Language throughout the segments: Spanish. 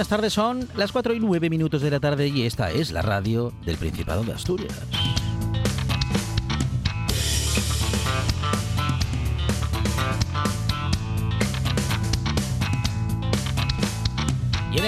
Buenas tardes. Son las 4 y 9 minutos de la tarde y esta es la radio del Principado de Asturias.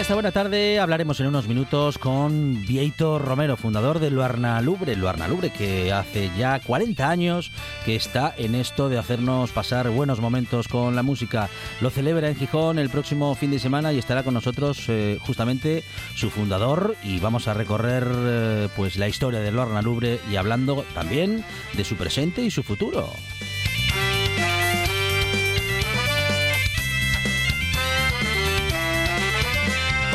Esta buena tarde hablaremos en unos minutos con Vieito Romero, fundador de Luarna Lubre, Luarna Lubre, que hace ya 40 años que está en esto de hacernos pasar buenos momentos con la música. Lo celebra en Gijón el próximo fin de semana y estará con nosotros eh, justamente su fundador y vamos a recorrer eh, pues la historia de Luarna Lubre y hablando también de su presente y su futuro.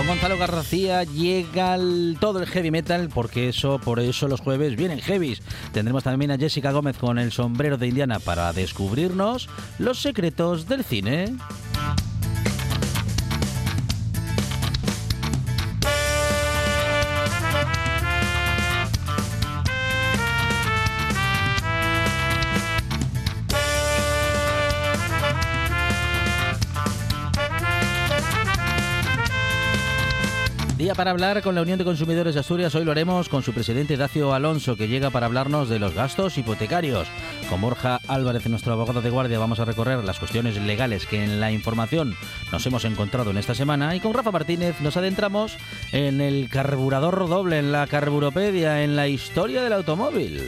Gonzalo García llega todo el heavy metal, porque eso, por eso los jueves vienen heavies. Tendremos también a Jessica Gómez con el sombrero de Indiana para descubrirnos los secretos del cine. Para hablar con la Unión de Consumidores de Asturias. Hoy lo haremos con su presidente Dacio Alonso, que llega para hablarnos de los gastos hipotecarios. Con Borja Álvarez, nuestro abogado de guardia, vamos a recorrer las cuestiones legales que en la información nos hemos encontrado en esta semana. Y con Rafa Martínez nos adentramos en el carburador doble, en la carburopedia, en la historia del automóvil.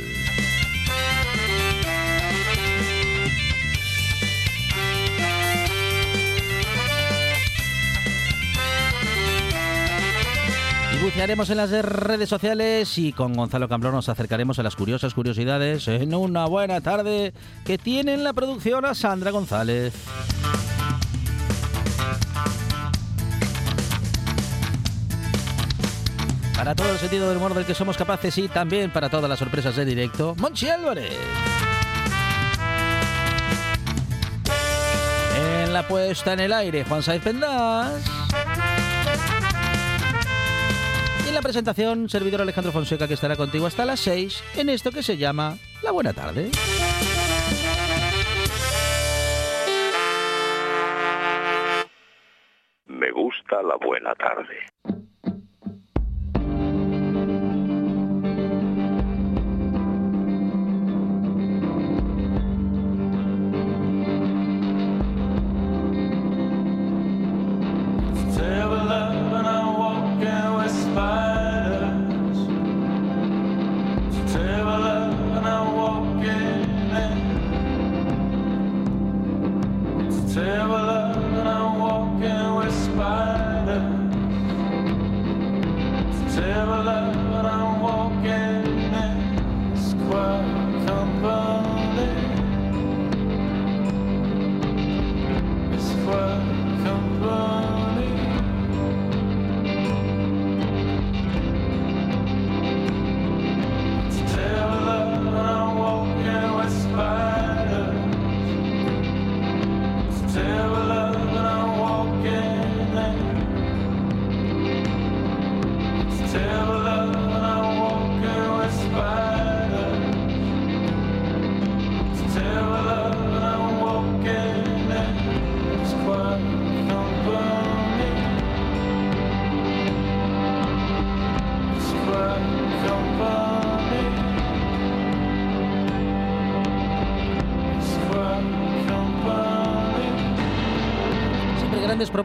Bucearemos en las redes sociales y con Gonzalo Camblón nos acercaremos a las curiosas curiosidades en una buena tarde que tiene en la producción a Sandra González. Para todo el sentido del humor del que somos capaces y también para todas las sorpresas de directo, Monchi Álvarez. En la puesta en el aire, Juan Saiz Pendas. En la presentación, servidor Alejandro Fonseca, que estará contigo hasta las 6 en esto que se llama La Buena Tarde. Me gusta la buena tarde.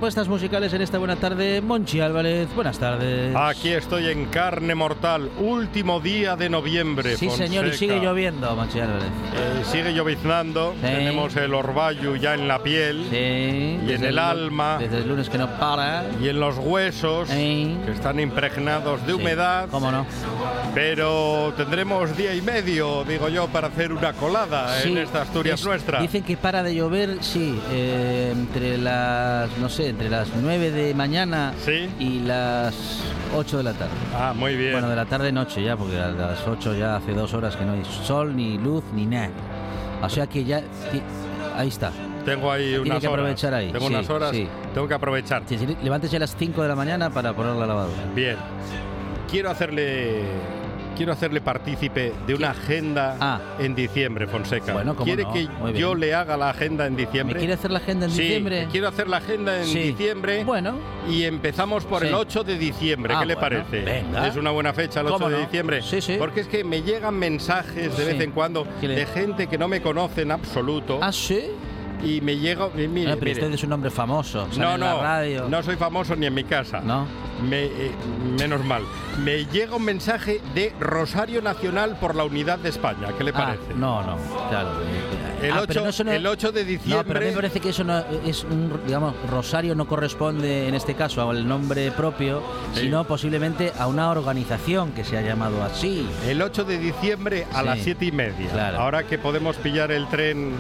Propuestas musicales en esta buena tarde. Monchi Álvarez, buenas tardes. Aquí estoy en carne mortal, último día de noviembre. Sí, señor, y sigue lloviendo, Monchi Álvarez. Eh, sigue lloviznando, Sí. tenemos el orvallo ya en la piel Sí. y en el alma Desde el lunes que no para. y en los huesos Sí. que están impregnados de humedad. ¿Cómo no? Pero tendremos día y medio, digo yo, para hacer una colada en esta Asturias es- nuestra. Dicen que para de llover, sí, eh, entre las, no sé, entre las 9 de mañana Sí. y las 8 de la tarde. Ah, muy bien. Bueno, de la tarde noche ya, porque a las 8 ya hace dos horas que no hay sol, ni luz, ni nada. O sea que ya... Ahí está. Tengo ahí tiene unas que horas. aprovechar ahí, Tengo sí, unas horas, sí. tengo que aprovechar. Sí, Levántese a las 5 de la mañana para poner la lavadora. Bien. Quiero hacerle quiero hacerle partícipe de una agenda Ah. en diciembre, Fonseca. Bueno, ¿cómo ¿Quiere no? que Muy bien. yo le haga la agenda en ¿Me diciembre? quiere hacer la agenda en sí, diciembre? quiero hacer la agenda en Sí. diciembre. Bueno, Y empezamos por Sí. el 8 de diciembre, Ah, ¿qué le bueno, parece? venga. Es una buena fecha el 8 ¿Cómo de no? diciembre. Sí, sí. Porque es que me llegan mensajes de vez en cuando ¿Qué le- de gente que no me conoce en absoluto. ¿ah, sí? Y me llega. y Mire, Ah, pero mire. usted es un hombre famoso. No, en la no, radio. no soy famoso ni en mi casa. ¿No? Me, eh, menos mal. Me llega un mensaje de Rosario Nacional por la Unidad de España. ¿Qué le Ah, parece? no, no, claro. El, Ah, 8, pero no, eso no- el 8 de No, pero a diciembre. mí me parece que eso no es un, digamos, Rosario no corresponde en este caso al nombre propio, Sí. sino posiblemente a una organización que se ha llamado así. El 8 de diciembre a Sí. las 7 y media. Claro. Ahora que podemos pillar el tren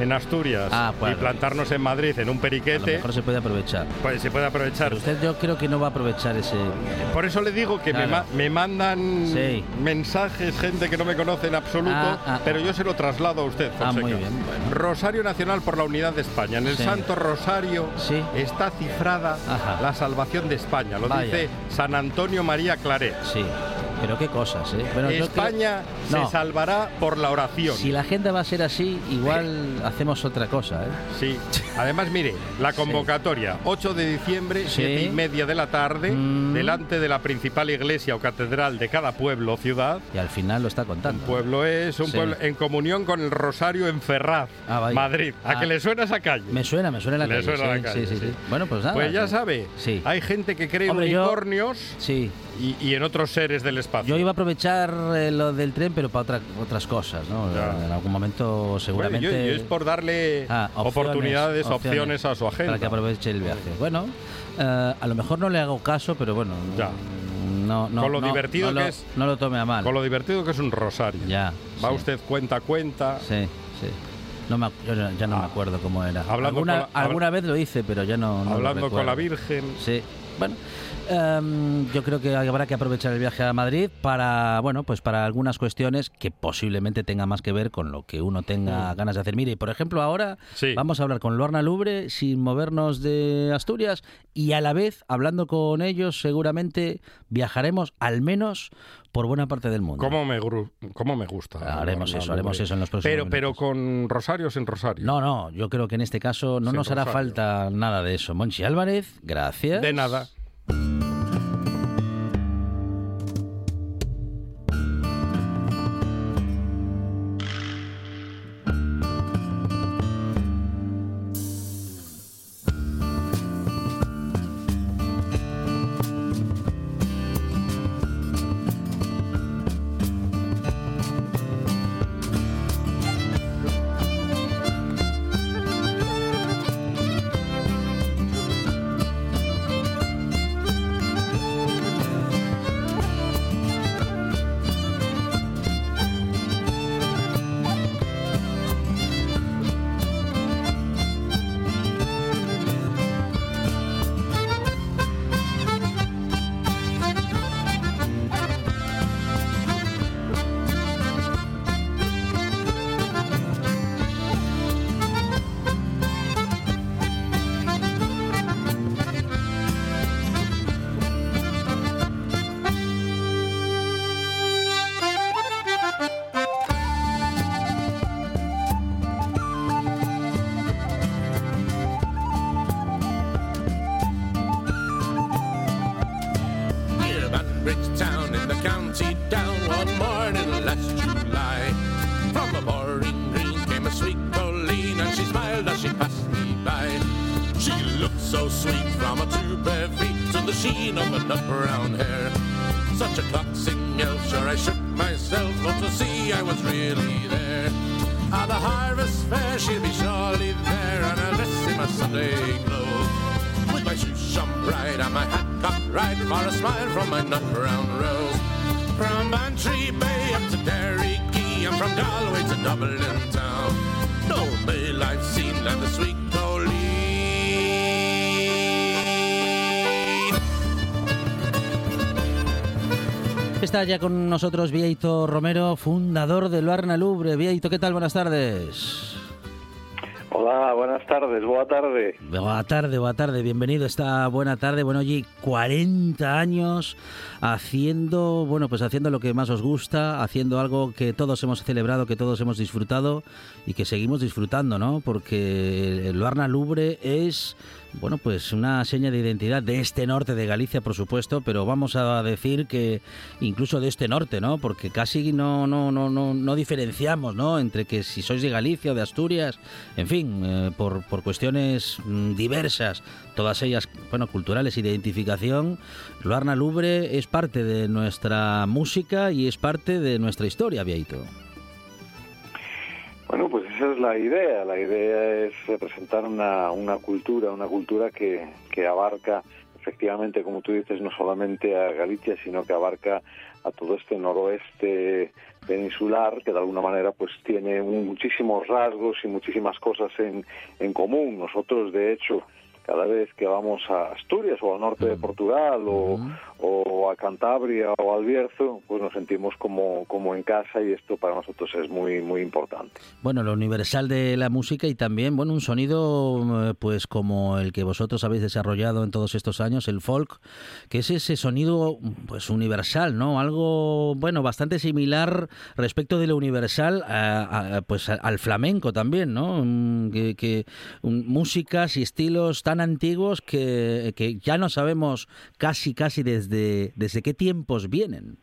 en Asturias Ah, y claro. plantarnos en Madrid en un A lo periquete, mejor se puede aprovechar. pues se puede aprovechar. Pero usted yo creo que no va a aprovechar ese... Por eso le digo que me, Claro. ma- me mandan Sí. mensajes, gente que no me conoce en absoluto, Ah, ah, pero yo se lo traslado a usted, Fonseca. muy bien, bueno. Rosario Nacional por la Unidad de España. En el Sí. Santo Rosario Sí. está cifrada Ajá. la salvación de España. Lo Vaya. dice San Antonio María Claret. Sí, pero qué cosas, ¿eh? Bueno, yo creo- España No. se salvará por la oración. Si la agenda va a ser así, igual hacemos otra cosa, ¿eh? Sí. Además, mire, la convocatoria, 8 de diciembre, Sí. 7 y media de la tarde, Mm. delante de la principal iglesia o catedral de cada pueblo o ciudad. Y al final lo está Un contando. pueblo es un Sí. pueblo en comunión con el Rosario en Ferraz, Ah. Madrid. ¿A Ah. que le suena esa calle? Me suena, me suena la Le calle. suena sí, la calle, sí, sí. Bueno, pues nada. Pues ya que- sabe, hay gente que cree Hombre, yo- unicornios Sí. Y, y en otros seres del espacio. Yo iba a aprovechar eh, lo del tren, pero para otra- otras cosas, ¿no? Ya. En algún momento Bueno, seguramente... yo, yo es por darle Ah, opciones, oportunidades, opciones, a su agenda. Para que aproveche el viaje. Bueno, eh, a lo mejor no le hago caso, pero bueno. Ya. No, no, Con lo no- divertido que lo- es- No lo tome a mal. Con lo divertido que es un rosario. Ya. Va sí. usted cuenta a cuenta. Sí, sí. No me, yo ya- no me Ah. acuerdo cómo era. Hablando alguna, la- alguna vez lo hice, pero ya no. no lo hablando con la. Virgen. Sí. Bueno, em, yo creo que habrá que aprovechar el viaje a Madrid para, bueno, pues para algunas cuestiones que posiblemente tenga más que ver con lo que uno tenga ganas de hacer. Mire, por ejemplo, ahora. Sí. vamos a hablar con Lorna Lubre sin movernos de Asturias y a la vez, hablando con ellos, seguramente viajaremos al menos por buena parte del mundo. ¿Cómo me, cómo me gusta? Haremos eso, haremos eso en los próximos Pero, pero con rosarios en rosario. No, no, yo creo que en este caso no Sin nos hará rosario. falta nada de eso. Monchi Álvarez, gracias. De nada. Bye. So sweet from her two bare feet to the sheen of her nut brown hair. Such a coxing yell, sure I shook myself, but to see I was really there. At the harvest fair, she'll be surely there, and I'll dress in my Sunday clothes. With my shoes shone bright and my hat cocked right for a smile from my nut brown rose. From Bantry Bay up to Derry Key, and from Galway to Dublin town. No mail I've seen like the sweet Está ya con nosotros Vieito Romero, fundador de Luarna Lubre. Vieito, ¿qué tal? Buenas tardes. Hola, buenas tardes, boa tarde. Buenas tarde, buenas tarde, bienvenido esta buena tarde. Bueno, oye, 40 años haciendo, bueno, pues haciendo lo que más os gusta, haciendo algo que todos hemos celebrado, que todos hemos disfrutado y que seguimos disfrutando, ¿no? Porque el Luarna Lubre es bueno, pues una seña de identidad de este norte de Galicia, por supuesto, pero vamos a decir que incluso de este norte, ¿no? Porque casi no, no, no, no, no diferenciamos, ¿no? Entre que si sois de Galicia o de Asturias, en fin, eh, por, por cuestiones mm, diversas, todas ellas, bueno, culturales y de identificación, Luarna Lubre es parte de nuestra música y es parte de nuestra historia, Vieito. Bueno, pues esa es la idea. La idea es representar una, una cultura, una cultura que, que abarca efectivamente, como tú dices, no solamente a Galicia, sino que abarca a todo este noroeste peninsular, que de alguna manera pues tiene muchísimos rasgos y muchísimas cosas en, en común. Nosotros, de hecho, cada vez que vamos a Asturias o al norte de Portugal o, o a Cantabria o al Bierzo, pues nos sentimos como, como en casa y esto para nosotros es muy muy importante. Bueno, lo universal de la música y también, bueno, un sonido eh, pues como el que vosotros habéis desarrollado en todos estos años, el folk, que es ese sonido pues universal, ¿no? Algo, bueno, bastante similar respecto de lo universal a- a- pues al flamenco también, ¿no? Mm, Que, que, mm, músicas y estilos tan antiguos que, que ya no sabemos casi casi desde, desde qué tiempos vienen.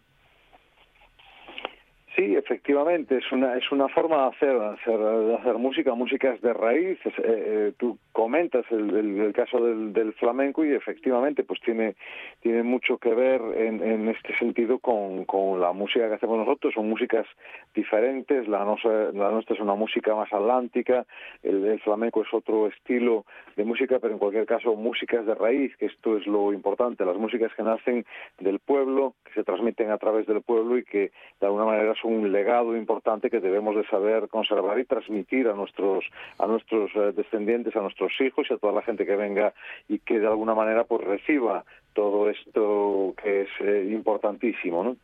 Sí, efectivamente, es una es una forma de hacer de hacer, hacer música, músicas de raíz. Es, eh, eh, tú comentas el, caso del, del flamenco y efectivamente, pues tiene tiene mucho que ver en, en este sentido con, con la música que hacemos nosotros. Son músicas diferentes. La, nosa- la nuestra es una música más atlántica. El, flamenco es otro estilo de música, pero en cualquier caso músicas de raíz, que esto es lo importante. Las músicas que nacen del pueblo, que se transmiten a través del pueblo y que de alguna manera un legado importante que debemos de saber conservar y transmitir a nuestros a nuestros eh, descendientes, a nuestros hijos y a toda la gente que venga y que de alguna manera pues reciba todo esto que es eh, importantísimo, ¿no?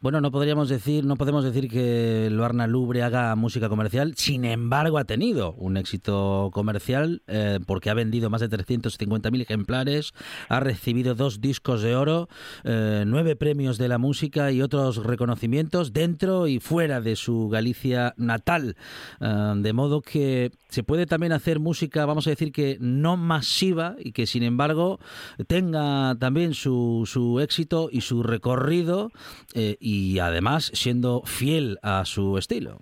Bueno, no podríamos decir, no podemos decir que Luarna Lubre haga música comercial, sin embargo ha tenido un éxito comercial eh, porque ha vendido más de 350.000 ejemplares, ha recibido dos discos de oro, eh, nueve premios de la música y otros reconocimientos dentro y fuera de su Galicia natal, de modo que se puede también hacer música, vamos a decir que no masiva y que sin embargo tenga también su, su éxito y su recorrido eh, y además siendo fiel a su estilo.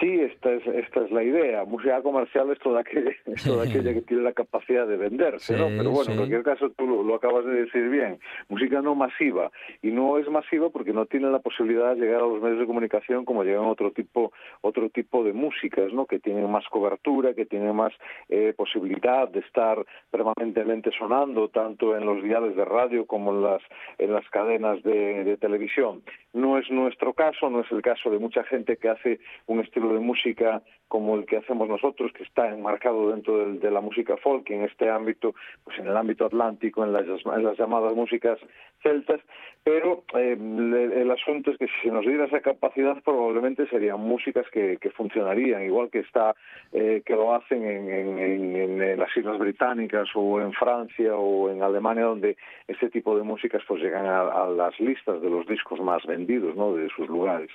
Sí, esta es, esta es la idea. Música comercial es toda aquella, es toda aquella que tiene la capacidad de venderse, ¿no? Pero bueno, sí. en cualquier caso tú lo, lo acabas de decir bien. Música no masiva. Y no es masiva porque no tiene la posibilidad de llegar a los medios de comunicación como llegan otro tipo, otro tipo de músicas, ¿no? Que tienen más cobertura, que tienen más eh, posibilidad de estar permanentemente sonando, tanto en los diales de radio como en las, en las cadenas de, de televisión. No es nuestro caso, no es el caso de mucha gente que hace un estilo de música como el que hacemos nosotros, que está enmarcado dentro del- de, la música folk, en este ámbito, pues en el ámbito atlántico, en las, en las llamadas músicas celtas, pero eh, le- el asunto es que si se nos diera esa capacidad probablemente serían músicas que, que funcionarían, igual que está eh, que lo hacen en, en- en- las Islas Británicas o en Francia o en Alemania, donde este tipo de músicas pues llegan a, a las listas de los discos más vendidos ¿no? de sus lugares.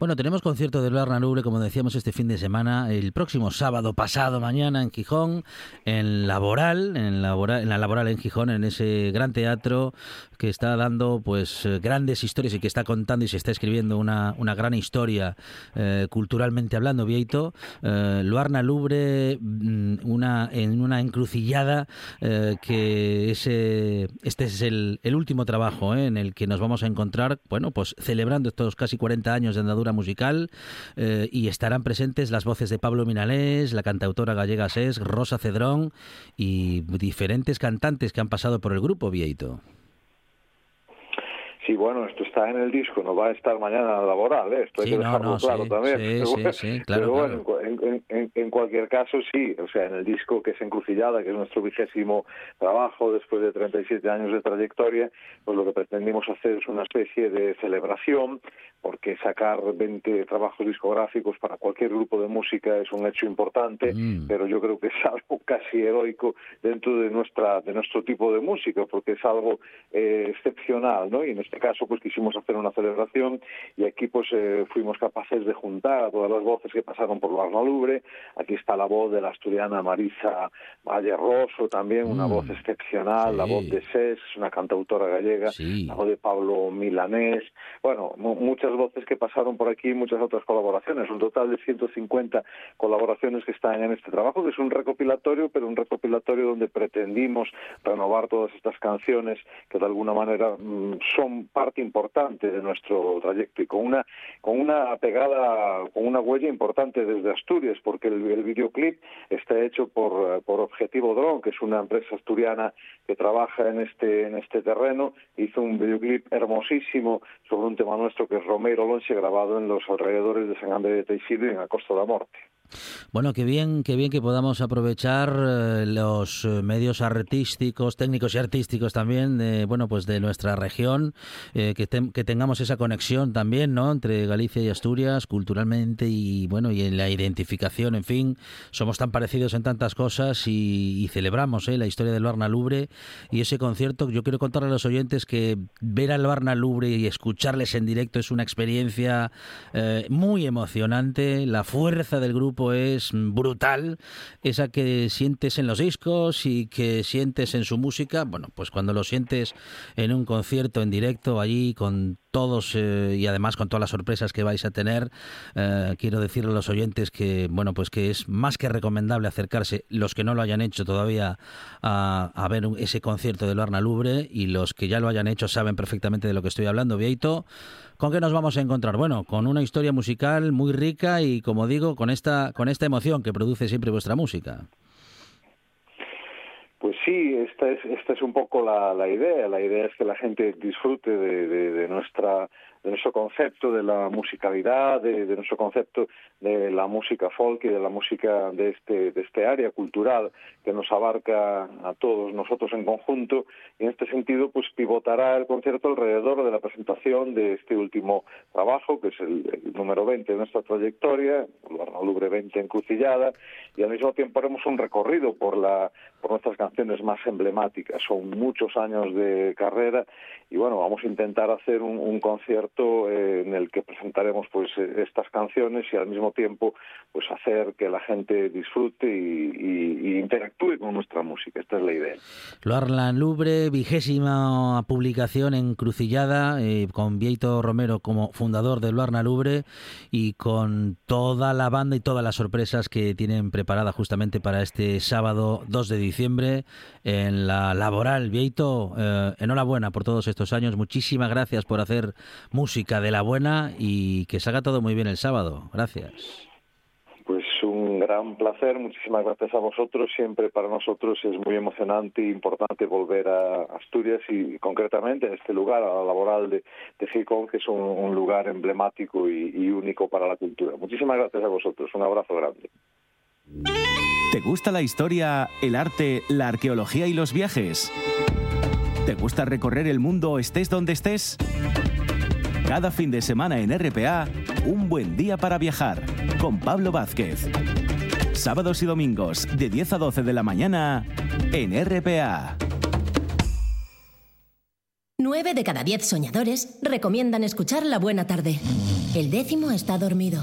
Bueno, tenemos concierto de Luarna Lubre, como decíamos, este fin de semana, el próximo sábado pasado mañana en Gijón, en Laboral, en, Laboral, en la Laboral en Gijón, en ese gran teatro que está dando pues eh, grandes historias y que está contando y se está escribiendo una, una gran historia eh, culturalmente hablando, Vieito. Eh, Luarna Lubre, mm, una, en una encrucillada eh, que ese, este es el, el último trabajo en el que nos vamos a encontrar, bueno, pues celebrando estos casi 40 años de andadura musical y estarán presentes las voces de Pablo Minalés, la cantautora gallega SES, Rosa Cedrón y diferentes cantantes que han pasado por el grupo, Vieito. Sí, bueno, esto está en el disco, no va a estar mañana laboral, ¿eh? esto hay Sí, que dejarlo no, claro sí, también. sí, pero sí, claro, pero bueno, claro. en, en- en- en cualquier caso sí, o sea, en el disco que es Encrucillada, que es nuestro vigésimo trabajo después de 37 años de trayectoria, pues lo que pretendimos hacer es una especie de celebración, porque sacar 20 trabajos discográficos para cualquier grupo de música es un hecho importante, Mm. pero yo creo que es algo casi heroico dentro de nuestra de nuestro tipo de música, porque es algo eh, excepcional, ¿no? Y en este caso, pues quisimos hacer una celebración y aquí pues eh, fuimos capaces de juntar a todas las voces que pasaron por Barna Lubre. Aquí está la voz de la asturiana Marisa Valle Rosso, también una Mm. voz excepcional, la voz de Ses, una cantautora gallega, Sí. la voz de Pablo Milanés, bueno, mu- muchas voces que pasaron por aquí, muchas otras colaboraciones, un total de 150 colaboraciones que están en este trabajo, que es un recopilatorio, pero un recopilatorio donde pretendimos renovar todas estas canciones que de alguna manera mm, parte importante de nuestro trayecto y con una con una pegada, con una huella importante desde Asturias, porque el, videoclip está hecho por, por Objetivo Drone, que es una empresa asturiana que trabaja en este en este terreno, hizo un videoclip hermosísimo sobre un tema nuestro que es Romero Lonche, grabado en los alrededores de San Andrés de Teixido y en la Costa de la Morte. Bueno, qué bien, qué bien que podamos aprovechar eh, los eh, medios artísticos, técnicos y artísticos también, de, bueno, pues de nuestra región, eh, que, que tengamos esa conexión también, ¿no? Entre Galicia y Asturias, culturalmente y bueno, y en la identificación, en fin, somos tan parecidos en tantas cosas y, celebramos ¿eh? la historia del Barna Lubre y ese concierto. Yo quiero contarle a los oyentes que ver al Barna Lubre y escucharles en directo es una experiencia muy emocionante. La fuerza del grupo es brutal, esa que sientes en los discos y que sientes en su música. Bueno, pues cuando lo sientes en un concierto en directo allí con todos eh, y además con todas las sorpresas que vais a tener, eh, quiero decirle a los oyentes que bueno pues que es más que recomendable acercarse los que no lo hayan hecho todavía a, a ver ese concierto de Luarna Lubre y los que ya lo hayan hecho saben perfectamente de lo que estoy hablando. Vieito, ¿con qué nos vamos a encontrar? Bueno, con una historia musical muy rica y como digo con esta con esta emoción que produce siempre vuestra música. Pues sí, esta es, esta es un poco la, la idea. La idea es que la gente disfrute de, de- nuestra de nuestro concepto de la musicalidad, de, nuestro concepto de la música folk y de la música de este, de este área cultural que nos abarca a todos nosotros en conjunto. Y en este sentido, pues pivotará el concierto alrededor de la presentación de este último trabajo, que es el, número 20 de nuestra trayectoria, Lubre 20 encrucillada, y al mismo tiempo haremos un recorrido por la por nuestras canciones más emblemáticas. Son muchos años de carrera y bueno, vamos a intentar hacer un, un concierto eh, en el que presentaremos pues eh, estas canciones y al mismo tiempo pues hacer que la gente disfrute y, y- y interactúe con nuestra música. Esta es la idea. Luarlan Lubre, vigésima publicación en Crucillada, eh, con Vieito Romero como fundador de Luarna Lubre y con toda la banda y todas las sorpresas que tienen preparada justamente para este sábado 2 de diciembre en la laboral. Vieito, eh, enhorabuena por todos estos años, muchísimas gracias por hacer música de la buena y que salga todo muy bien el sábado. Gracias. Pues un gran placer, muchísimas gracias a vosotros. Siempre para nosotros es muy emocionante e importante volver a Asturias y concretamente en este lugar, a la laboral de, de que es un, lugar emblemático y único para la cultura. Muchísimas gracias a vosotros, un abrazo grande. ¿Te gusta la historia, el arte, la arqueología y los viajes? ¿Te gusta recorrer el mundo estés donde estés? Cada fin de semana en RPA, un buen día para viajar con Pablo Vázquez. Sábados y domingos de 10 a 12 de la mañana en RPA. 9 de cada 10 soñadores recomiendan escuchar La Buena Tarde. El décimo está dormido.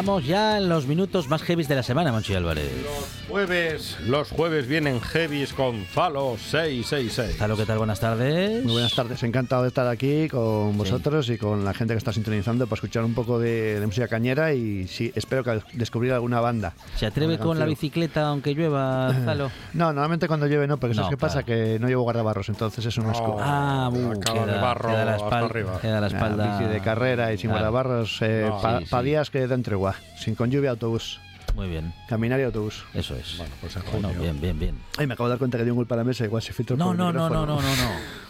Estamos ya en los minutos más heavies de la semana, Monchi Álvarez. Jueves, los jueves vienen heavies con Zalo 666. Zalo, ¿qué tal? Buenas tardes. Muy buenas tardes, encantado de estar aquí con vosotros y con la gente que está sintonizando para escuchar un poco de, de música cañera y sí, espero que descubrir alguna banda. ¿Se atreve con la bicicleta aunque llueva, Zalo? No, normalmente cuando llueve no, porque No, ¿sabes qué pasa? Que no llevo guardabarros, entonces es un asco. Ah, uh, Acaba queda, de barro queda la hasta espalda, arriba. queda la espalda. bici de carrera y sin Claro. guardabarros eh, No. para Sí, sí. días que den tregua. Sin con lluvia, autobús. Muy bien, Caminar y autobús. eso es. Bueno, pues en Bueno, junio. bien, bien, bien. Ay, me acabo de dar cuenta que di un golpe a la mesa, igual se filtró No, por el no, no, no, no, no,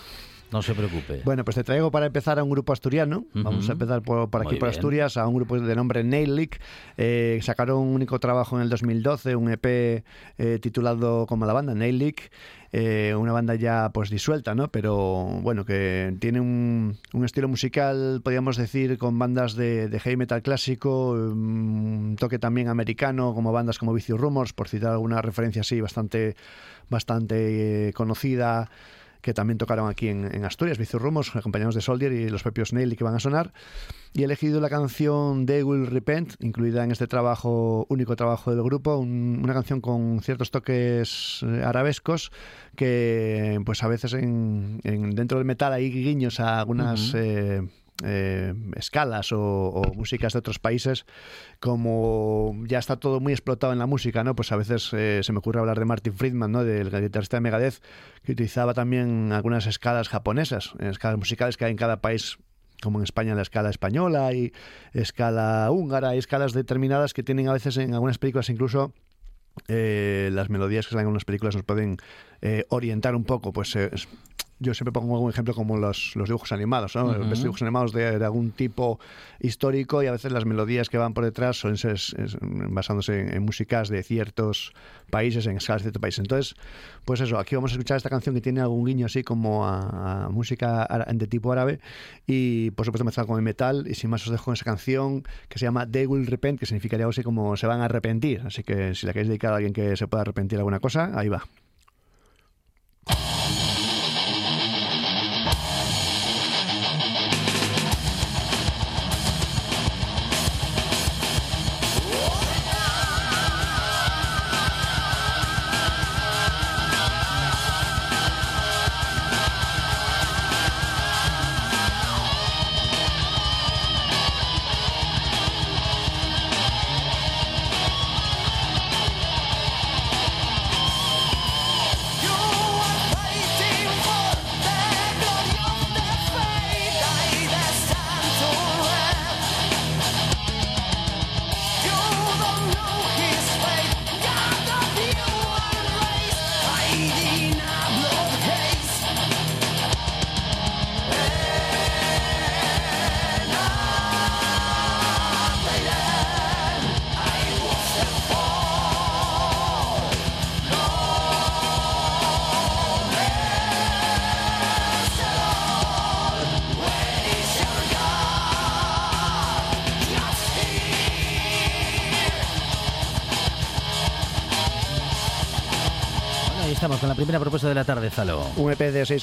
no. Se preocupe. Bueno, pues te traigo para empezar a un grupo asturiano. Vamos a empezar por, por aquí, Muy por bien. Asturias, a un grupo de nombre Nail Leak. Eh, sacaron un único trabajo en el 2012, un EP eh, titulado como la banda, Nail Leak. Eh, una banda ya pues disuelta, ¿no? Pero bueno, que tiene un, un estilo musical, podríamos decir, con bandas de, de heavy metal clásico, un toque también americano, como bandas como Vicious Rumors, por citar alguna referencia así bastante, bastante eh, conocida que también tocaron aquí en, en Asturias, Vicious Rumors, acompañados de Soldier y los propios Nail que van a sonar. Y he elegido la canción They Will Repent, incluida en este trabajo, único trabajo del grupo, un- una canción con ciertos toques eh, arabescos que pues a veces en, en- dentro del metal hay guiños a algunas... Eh, eh, escalas o, músicas de otros países, como ya está todo muy explotado en la música, ¿no? Pues a veces eh, se me ocurre hablar de Martin Friedman, ¿no? Del guitarrista de Megadeth, que utilizaba también algunas escalas japonesas, escalas musicales que hay en cada país como en España la escala española y escala húngara y escalas determinadas que tienen a veces en algunas películas incluso eh, las melodías que salen en algunas películas nos pueden orientar un poco pues eh, yo siempre pongo algún ejemplo como los, los dibujos animados, ¿no? Ves dibujos animados de, de algún tipo histórico y a veces las melodías que van por detrás son es- basándose en, en músicas de ciertos países, en escalas de ciertos países. Entonces, pues eso, aquí vamos a escuchar esta canción que tiene algún guiño así como a, a música de tipo árabe y por supuesto mezclado con el metal y sin más os dejo con esa canción que se llama They Will Repent, que significaría algo así como se van a arrepentir. Así que si la queréis dedicar a alguien que se pueda arrepentir de alguna cosa, ahí va.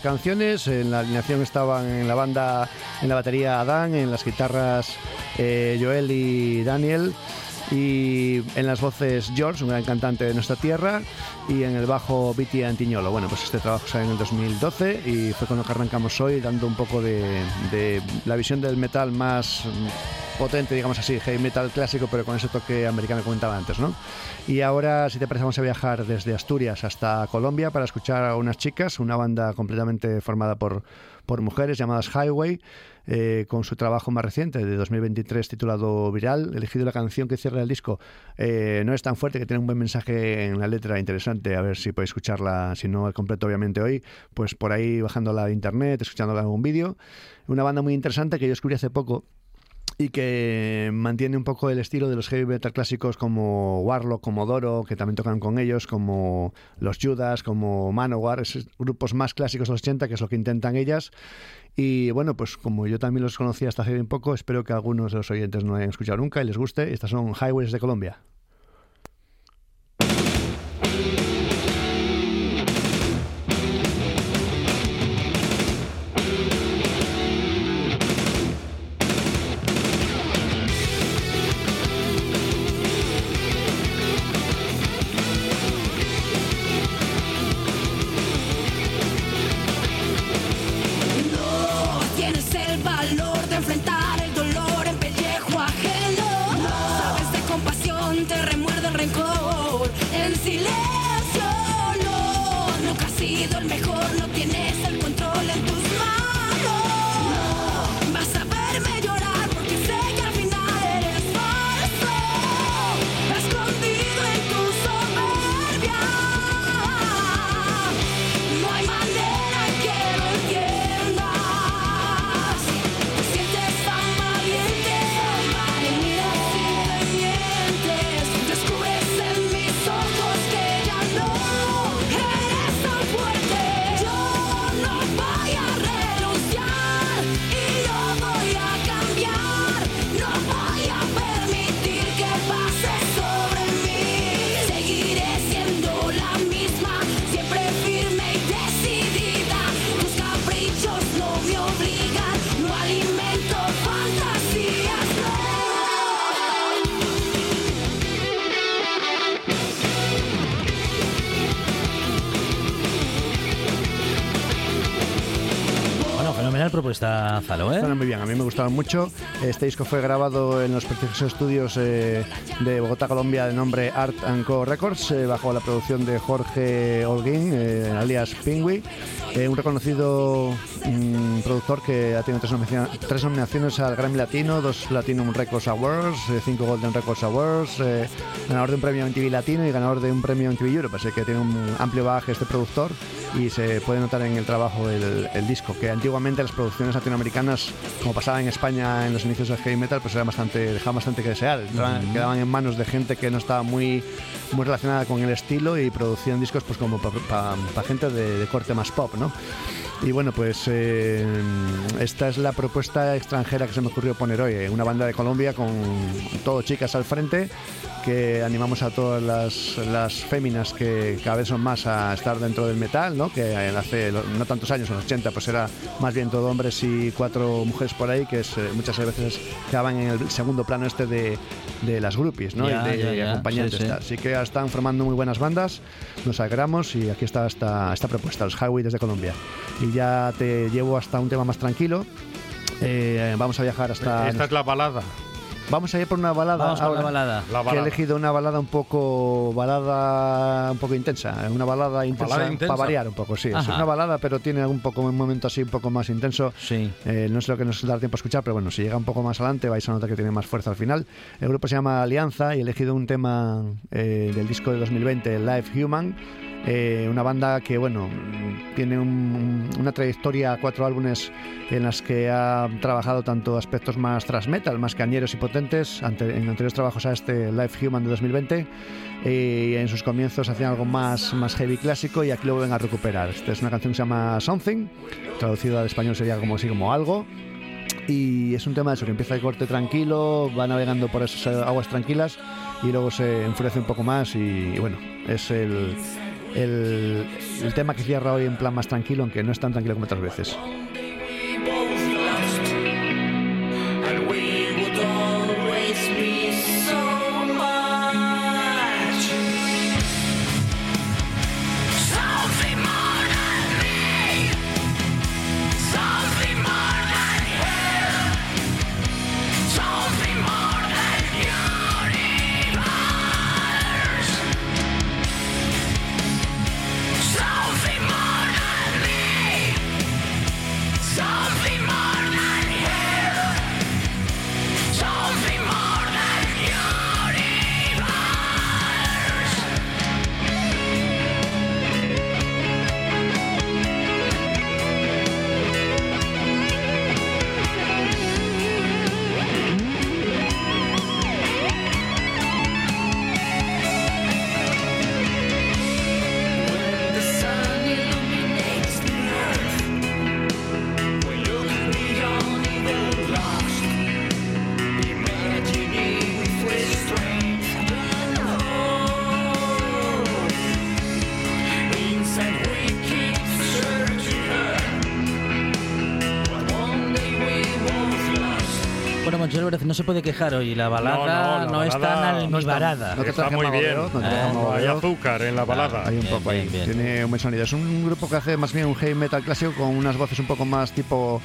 Canciones. En la alineación estaban en la banda, en la batería Adán, en las guitarras eh, Joel y Daniel. Y en las voces George, un gran cantante de nuestra tierra, y en el bajo Viti Antiñolo. Bueno, pues este trabajo salió en el 2012 y fue con lo que arrancamos hoy, dando un poco de, de la visión del metal más potente, digamos así, heavy metal clásico, pero con ese toque americano que comentaba antes, ¿no? Y ahora, si te parece, vamos a viajar desde Asturias hasta Colombia para escuchar a unas chicas, una banda completamente formada por, por mujeres llamadas Highway. Eh, con su trabajo más reciente de 2023 titulado Viral. elegido la canción que cierra el disco. Eh, no es tan fuerte, que tiene un buen mensaje en la letra interesante. A ver si podéis escucharla, si no al completo, obviamente hoy, pues por ahí bajándola de internet, escuchándola en algún vídeo. Una banda muy interesante que yo descubrí hace poco y que mantiene un poco el estilo de los heavy metal clásicos como Warlock, como Doro, que también tocan con ellos, como los Judas, como Manowar, esos grupos más clásicos de los 80, que es lo que intentan ellas. Y bueno, pues como yo también los conocía hasta hace bien poco, espero que algunos de los oyentes no hayan escuchado nunca y les guste. Estas son Highways de Colombia. Propuesta, Zalo, ¿eh? muy bien, a mí me gustaron mucho. Este disco fue grabado en los prestigiosos estudios eh, de Bogotá, Colombia, de nombre Art and Co Records, eh, bajo la producción de Jorge Holguín, eh, alias Pingui, un reconocido mm, productor que ha tenido tres, nominaciones al Grammy Latino, dos Platinum Records Awards, cinco Golden Records Awards, ganador de un premio MTV Latino y ganador de un premio MTV Europe, así que tiene un amplio bagaje este productor y se puede notar en el trabajo el, el disco, que antiguamente las producciones latinoamericanas, como pasaba en España en los inicios del heavy metal, pues era bastante, dejaban bastante que desear, quedaban en manos de gente que no estaba muy, muy relacionada con el estilo y producían discos pues como para gente de, de corte más pop, ¿no? Y bueno, pues eh, esta es la propuesta extranjera que se me ocurrió poner hoy. Eh, una banda de Colombia con todo chicas al frente que animamos a todas las, las féminas que cada vez son más a estar dentro del metal, ¿no? que hace no tantos años, en los 80, pues era más bien todo hombres y cuatro mujeres por ahí que es, eh, muchas veces quedaban en el segundo plano este de, de las groupies ¿no? y de acompañantes. Así que están formando muy buenas bandas, nos alegramos y aquí está esta, esta propuesta, los Highway desde Colombia y ya te llevo hasta un tema más tranquilo. Eh, vamos a viajar hasta. Esta es la balada. Vamos a ir por una balada. Vamos una balada. Que he elegido una balada un poco balada un poco intensa, una balada intensa, para variar un poco, sí. Es una balada, pero tiene un poco un momento así un poco más intenso. Sí. Eh, no es lo que nos da tiempo a escuchar, pero bueno, si llega un poco más adelante vais a notar que tiene más fuerza al final. El grupo se llama Alianza y he elegido un tema eh, del disco de 2020, Life Human eh, una banda que, bueno, tiene una trayectoria, cuatro álbumes en las que ha trabajado tanto aspectos más thrash metal, más cañeros y potentes, en anteriores trabajos a este Life Human de 2020. Y en sus comienzos hacían algo más, más heavy clásico y aquí lo vuelven a recuperar. Esta es una canción que se llama Something, traducido al español sería como así como algo y es un tema de eso que empieza de corte tranquilo, va navegando por esas aguas tranquilas y luego se enfurece un poco más y bueno, es el, el, tema que cierra hoy en plan más tranquilo, aunque no es tan tranquilo como otras veces. No se puede quejar hoy. La balada no, no, la es balada tan almibarada. no te Está muy bien. No Eh, Mago Hay azúcar en la balada. Hay un Bien, poco ahí. bien. Tiene un buen sonido. Es un grupo que hace más bien un heavy metal clásico con unas voces un poco más tipo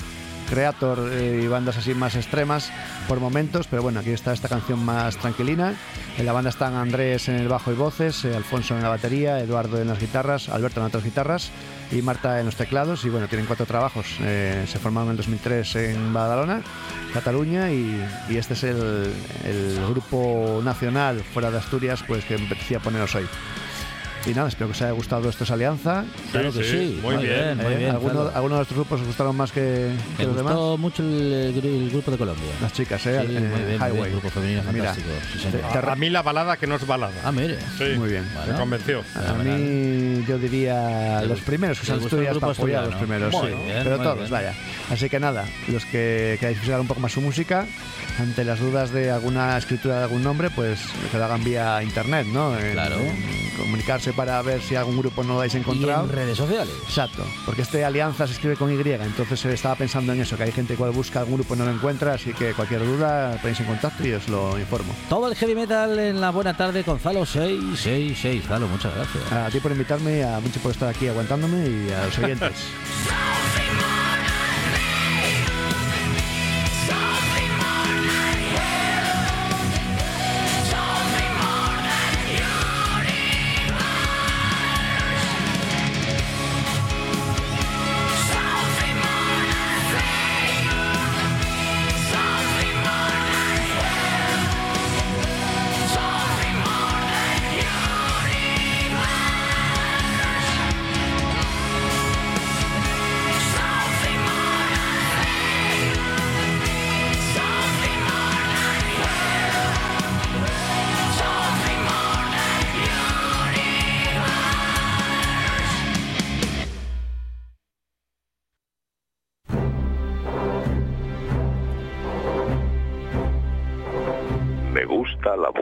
Creator eh, y bandas así más extremas por momentos, pero bueno, aquí está esta canción más tranquilina. En la banda están Andrés en el bajo y voces, eh, Alfonso en la batería, Eduardo en las guitarras, Alberto en otras guitarras y Marta en los teclados. Y bueno, tienen cuatro trabajos. Eh, se formaron en el 2003 en Badalona, Cataluña, y, este es el, el grupo nacional fuera de Asturias pues que empecé a poneros hoy. Y nada, espero que os haya gustado esto es Alianza. Claro que sí. Muy bien. muy Eh, bien. ¿alguno, claro. alguno de nuestros grupos os gustaron más que, que Me los demás? gustó mucho el, el gru- el grupo de Colombia. Las chicas, Sí, ¿eh? muy Eh, bien, muy bien, Highway. grupo femenino Mira, fantástico. sí, señor. te- A, a mí la balada que no es balada. Ah, mire. Sí, Muy bien. Me Bueno. convenció. A mí yo diría ¿Te los primeros que se gustó el Asturias grupo para apoyar a los asturiano? primeros, Muy sí. bien, pero muy todos, bien. vaya. Así que nada, los que queráis buscar un poco más su música, ante las dudas de alguna escritura de algún nombre, pues que lo hagan vía internet, ¿no? En- Claro. en comunicarse para ver si algún grupo no lo habéis Y encontrado. en redes sociales. Exacto, porque este Alianza se escribe con Y, entonces eh, estaba pensando en eso, que hay gente que busca algún grupo y no lo encuentra, así que cualquier duda ponéis en contacto y os lo informo. Todo el heavy metal en la buena tarde con Zalo 666. Zalo, muchas gracias. A ti por invitarme, a mucho por estar aquí aguantándome y a los oyentes.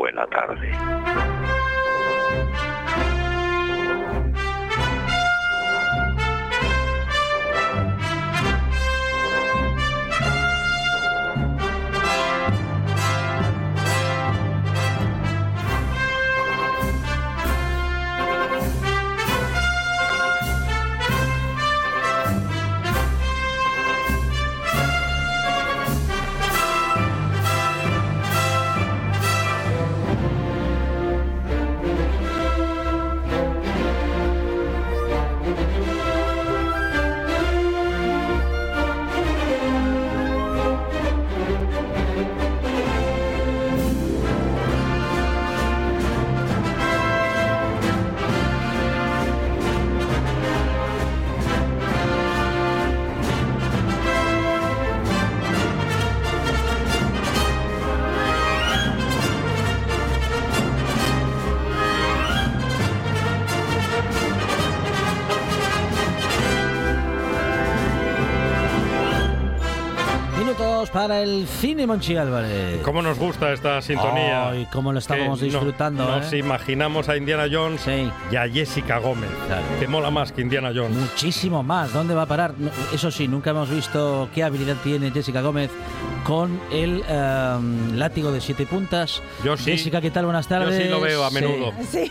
Buena tarde. Para el cine Monchi Álvarez. ¿Cómo nos gusta esta sintonía? Ay, cómo lo estábamos Que no- disfrutando, Nos ¿eh? imaginamos a Indiana Jones Sí. y a Jessica Gómez. Claro. Que mola más que Indiana Jones. Muchísimo más. ¿Dónde va a parar? No, Eso sí, nunca hemos visto qué habilidad tiene Jessica Gómez con el em, látigo de siete puntas. Yo sí. Jessica, ¿qué tal? Buenas Yo tardes. sí lo veo a menudo. Sí.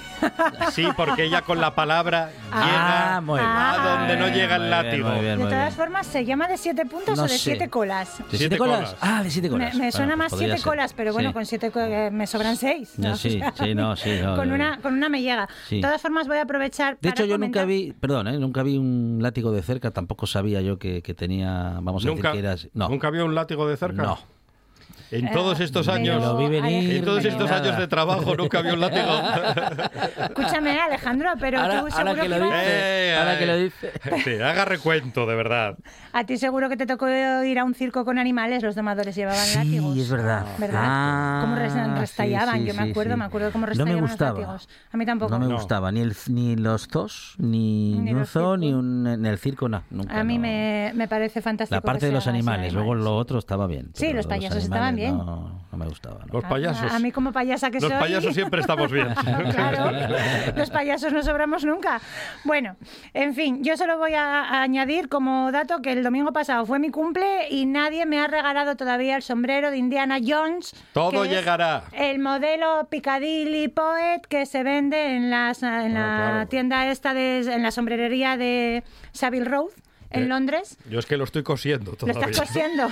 Sí, porque ella con la palabra Ah, llega muy bien. a donde no llega el bien, látigo. muy bien, De muy bien. todas formas, ¿se llama de siete puntos No o de sé. siete colas? ¿De siete, Siete colas? colas. Ah, de siete Me, colas. me Bueno, suena pues más siete ser. colas, pero bueno, Sí. con siete co- eh, me sobran seis. No, ¿no? sí, sí, no, sí, no, con, una, con una me llega. Sí. De todas formas, voy a aprovechar. De para hecho, yo nunca comentar- vi, perdón, ¿eh? nunca vi un látigo de cerca, tampoco sabía yo que, que tenía, vamos a ¿Nunca, decir que era... No, ¿Nunca vio un látigo de cerca? No. En Eh, todos estos pero- años. Lo vi venir, En todos estos nada. años de trabajo nunca vio un látigo. Escúchame, Alejandro, pero Ahora, tú ahora seguro que que, lo dice, Eh, ahora que lo dice. Sí, haga recuento, de verdad. a ti seguro que te tocó ir a un circo con animales, los domadores llevaban látigos. Sí, es verdad. ¿Verdad? Ah, cómo res- sí, restallaban, sí, yo me sí, acuerdo, sí. me acuerdo cómo No restallaban me los gustaba. látigos. A mí tampoco. No me No. gustaba ni el, ni los zoos, ni, Ni ni un los zoo, ni un, en el circo, no. Nunca, A mí no. me, me parece fantástico. La parte de los eso animales, luego animales. lo otro estaba bien. Sí, los payasos estaban también. no, no me gustaba. ¿no? Los payasos. A, a mí como payasa que Los soy... payasos siempre estamos bien. Claro, los payasos no sobramos nunca. Bueno, en fin, yo solo voy a, a añadir como dato que el domingo pasado fue mi cumple y nadie me ha regalado todavía el sombrero de Indiana Jones. Todo que es llegará. El modelo Piccadilly Poet que se vende en, las, en la Ah, claro. tienda esta, de, en la sombrerería de Savile Road. En Eh, Londres, Yo es que lo estoy cosiendo lo todavía. estás cosiendo.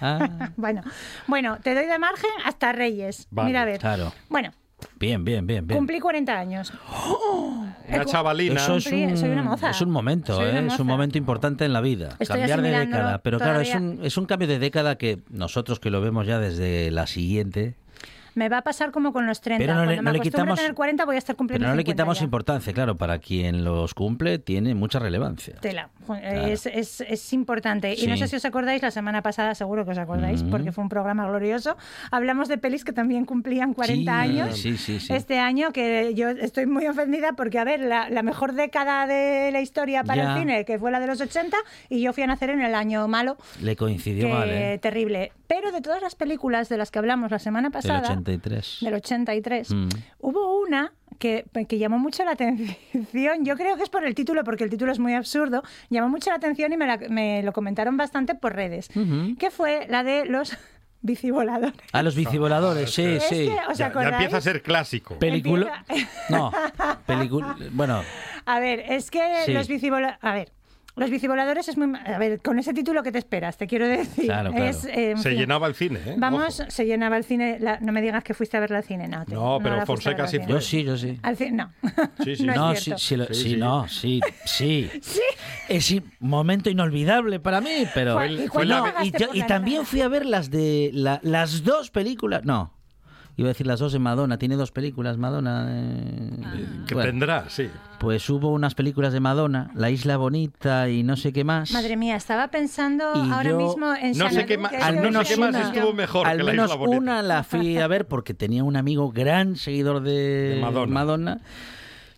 bueno, bueno, te doy de margen hasta Reyes. Vale, Mira a ver. claro. Bueno, Bien, bien, bien, bien. cumplí 40 años. Una chavalina. Eso es un, soy una moza. es un momento, Soy una ¿eh? es un momento importante en la vida. Estoy Cambiar de década. Pero claro, es todavía. un, es un cambio de década que nosotros que lo vemos ya desde la siguiente, Me va a pasar como con los 30. Pero no le- Cuando no me le quitamos- a tener 40 voy a estar cumpliendo pero no le 50 quitamos ya. importancia. Claro, para quien los cumple tiene mucha relevancia. Tela. Claro. Es, es- es importante. Y no sé si os acordáis, la semana pasada seguro que os acordáis, porque fue un programa glorioso. Hablamos de pelis que también cumplían 40 Sí, años. sí, sí, sí. Este año, que yo estoy muy ofendida porque, a ver, la, la mejor década de la historia para Ya. el cine, que fue la de los 80, y yo fui a nacer en el año malo. Le coincidió mal, ¿eh? terrible. Pero de todas las películas de las que hablamos la semana Del pasada, 83. del 83, Mm. hubo una que, que llamó mucho la atención. Yo creo que es por el título, porque el título es muy absurdo. Llamó mucho la atención y me, la- me lo comentaron bastante por redes. Que fue la de los bicivoladores. A los bicivoladores, sí, Es sí. que, ¿os Ya, empieza a ser clásico. Película. No, película. Bueno, A ver, es que Sí. los bicivoladores... A ver, los bicivoladores es muy... A ver, con ese título que te esperas, te quiero decir. Claro, claro. Es, eh, en Se fin. llenaba el cine, ¿eh? Vamos, Ojo. se llenaba el cine. la- no me digas que fuiste a verla al cine, no. te- No, pero la ver Fonseca sí fue. yo sí, yo sí. Al cine, no. Sí, sí. No es No, sí, sí, lo- Sí, sí, sí. no, sí, sí. Es un momento inolvidable para mí, pero... Fue- ¿y No, pagaste y, yo- y la también fui a ver las de la- las dos películas. No, iba a decir las dos de Madonna. Tiene dos películas, Madonna. eh, Que bueno, tendrá, sí. pues hubo unas películas de Madonna, La Isla Bonita y no sé qué más. Madre mía, estaba pensando Y ahora yo- mismo en No sé qué más- al es no menos sé qué más una- estuvo mejor Al que la menos Isla Bonita. una la fui a ver porque tenía un amigo gran seguidor de, De Madonna.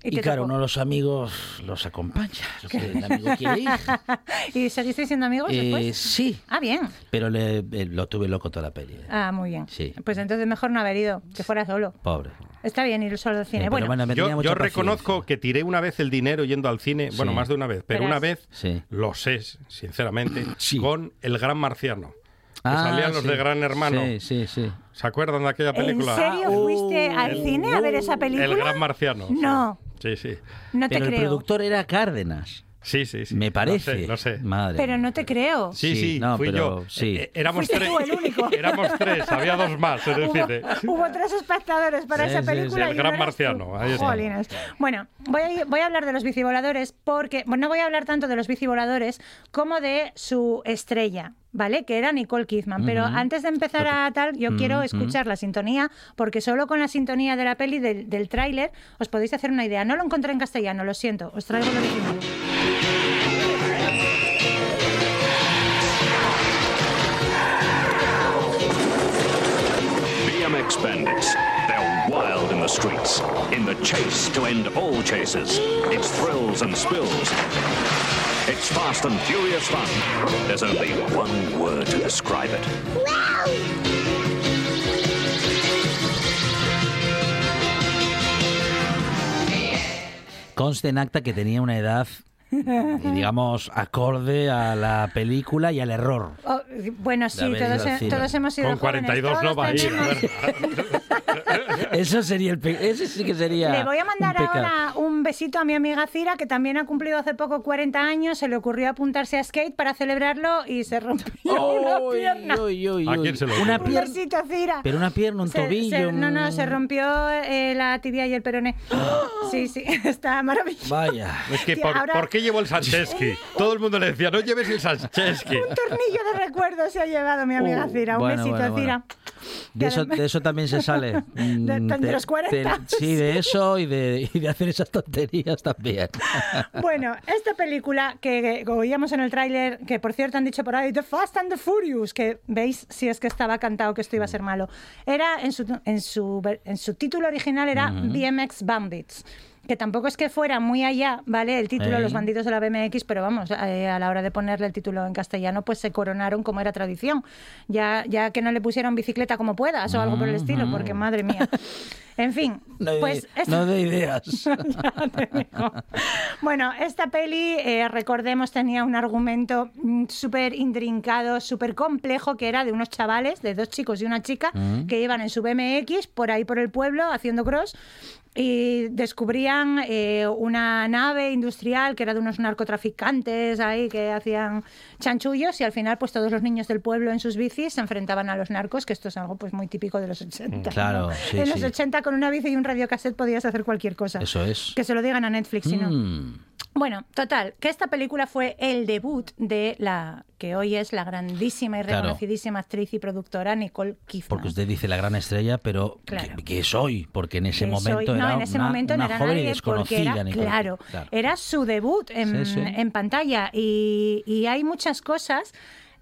Y claro, tocó. uno de los amigos los acompaña. Lo que el amigo quiere ir. ¿Y seguisteis siendo amigos Eh, después? sí, Ah, bien. pero le- eh, lo tuve loco toda la peli. eh. Ah, muy bien. Sí. Pues entonces mejor no haber ido, que fuera solo. Pobre. Está bien ir solo al cine. Eh, pero bueno, tenía Yo, yo paciencia. reconozco que tiré una vez el dinero yendo al cine, bueno, Sí. más de una vez, pero una vez Sí. lo sé, sinceramente, Sí. con El Gran Marciano. Que Ah, salían los sí. de Gran Hermano. Sí, sí, sí. ¿Se acuerdan de aquella ¿en película? serio Uh, fuiste al el- cine a ver esa película? El Gran Marciano. sí. No. Sí, sí. No te Pero el creo. productor era Cárdenas. Sí, sí, sí. me parece. Lo sé, lo sé. Madre. Pero no te creo. Sí, Sí, sí, no, fui pero yo. sí. Eh, eh, éramos Fuiste tres. tú el único. éramos tres, había dos más en el cine. Hubo, hubo tres espectadores para Sí, esa sí, película. sí, el y gran no marciano, ahí está. Jolines. Bueno, voy a, voy a hablar de los bicivoladores porque, bueno, no voy a hablar tanto de los bicivoladores como de su estrella, ¿vale? Que era Nicole Kidman. Pero antes de empezar a tal, yo quiero escuchar la sintonía porque solo con la sintonía de la peli, del, del tráiler, os podéis hacer una idea. No lo encontré en castellano, lo siento. Os traigo el original. The streets, in the chase to end all chases. It's thrills and spills. It's fast and furious fun. There's only one word to describe it. Conste en acta que tenía una edad, digamos, acorde a la película y al error. Oh, bueno, sí, todos, he- todos hemos sido Con 42 no va a ir. Eso sería el pe- ese sí que sería Le voy a mandar un ahora un besito a mi amiga Cira, que también ha cumplido hace poco 40 años. Se le ocurrió apuntarse a skate para celebrarlo y se rompió una Uy, pierna. uy, ¿A quién se le Una? Un besito, Cira. pero una pierna, un Se- tobillo. se- no, no, se rompió eh, la tibia y el peroné. Sí, sí, está maravilloso. Vaya. Es que, Tía, por, ahora- ¿por qué llevo el Sancheski? Todo el mundo le decía, no lleves el Sancheski. Un tornillo de recuerdo se ha llevado mi amiga Uh, Cira. Un bueno, besito, bueno, bueno. De eso, de eso también se sale. Mm, De- de los 40, sí, de eso y de, y de hacer esas tonterías también. Bueno, esta película que, que oíamos en el tráiler, que por cierto han dicho por ahí, The Fast and the Furious, que veis si es que estaba cantado que esto iba a ser malo, era en su, en su, en su título original era BMX Bandits. Que tampoco es que fuera muy allá, ¿vale? El título, Eh. Los bandidos de la BMX, pero vamos, eh, a la hora de ponerle el título en castellano, pues se coronaron como era tradición. Ya, ya que no le pusieron bicicleta como puedas o algo por el estilo, porque madre mía. En fin, No de, pues es- no de ideas. Bueno, esta peli, eh, recordemos, tenía un argumento mm, súper intrincado, súper complejo, que era de unos chavales, de dos chicos y una chica, Mm. que iban en su BMX por ahí por el pueblo haciendo cross y descubrían eh, una nave industrial que era de unos narcotraficantes ahí que hacían chanchullos y al final pues todos los niños del pueblo en sus bicis se enfrentaban a los narcos, que esto es algo pues muy típico de los 80. Claro, ¿no? sí, en los sí. 80 con una bici y un radiocassette podías hacer cualquier cosa. Eso es. Que se lo digan a Netflix, si no. Bueno, total, que esta película fue el debut de la que hoy es la grandísima y Claro. reconocidísima actriz y productora Nicole Kidman. Porque usted dice la gran estrella, pero Claro. ¿qué, qué soy? Porque en ese momento soy- era no, en ese una, momento una no era joven y nadie desconocida. era, Nicole. claro, Claro. era su debut en, Sí, sí. en pantalla y, y hay muchas cosas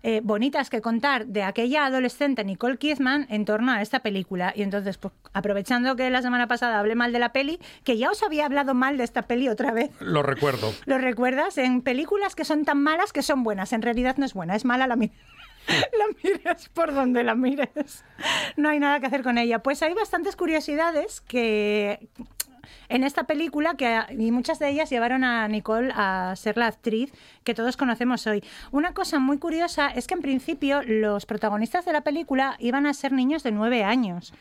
eh, bonitas que contar de aquella adolescente Nicole Kidman en torno a esta película. Y entonces, pues, aprovechando que la semana pasada hablé mal de la peli, que ya os había hablado mal de esta peli otra vez. Lo recuerdo. ¿Lo recuerdas? En películas que son tan malas que son buenas. En realidad no es buena, es mala la. La mires por donde la mires. No hay nada que hacer con ella. Pues hay bastantes curiosidades que en esta película que y muchas de ellas llevaron a Nicole a ser la actriz que todos conocemos hoy. Una cosa muy curiosa es que en principio los protagonistas de la película iban a ser niños de nueve años.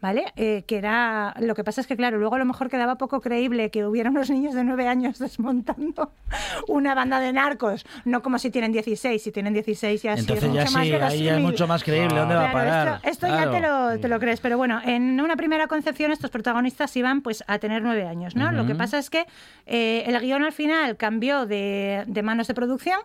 ¿Vale? Eh, que era. Lo que pasa es que, claro, luego a lo mejor quedaba poco creíble que hubiera unos niños de nueve años desmontando una banda de narcos. No como si tienen 16, si tienen 16 ya sí es Entonces ya mucho más sí, ahí es mucho más creíble. ¿Dónde va a parar? Esto, esto Claro. ya te lo, te lo crees, pero bueno, en una primera concepción estos protagonistas iban pues a tener nueve años, ¿no? Lo que pasa es que eh, el guion al final cambió de, de manos de producción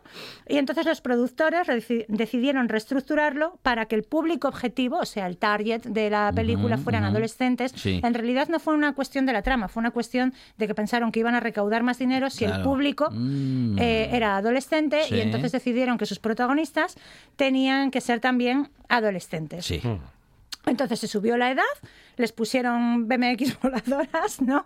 y entonces los productores decidieron reestructurarlo para que el público objetivo, o sea, el target de la película fueran adolescentes. Sí. En realidad no fue una cuestión de la trama, fue una cuestión de que pensaron que iban a recaudar más dinero si el público Mm. eh, era adolescente Sí. y entonces decidieron que sus protagonistas tenían que ser también adolescentes. Sí. Entonces se subió la edad, les pusieron BMX voladoras, ¿no?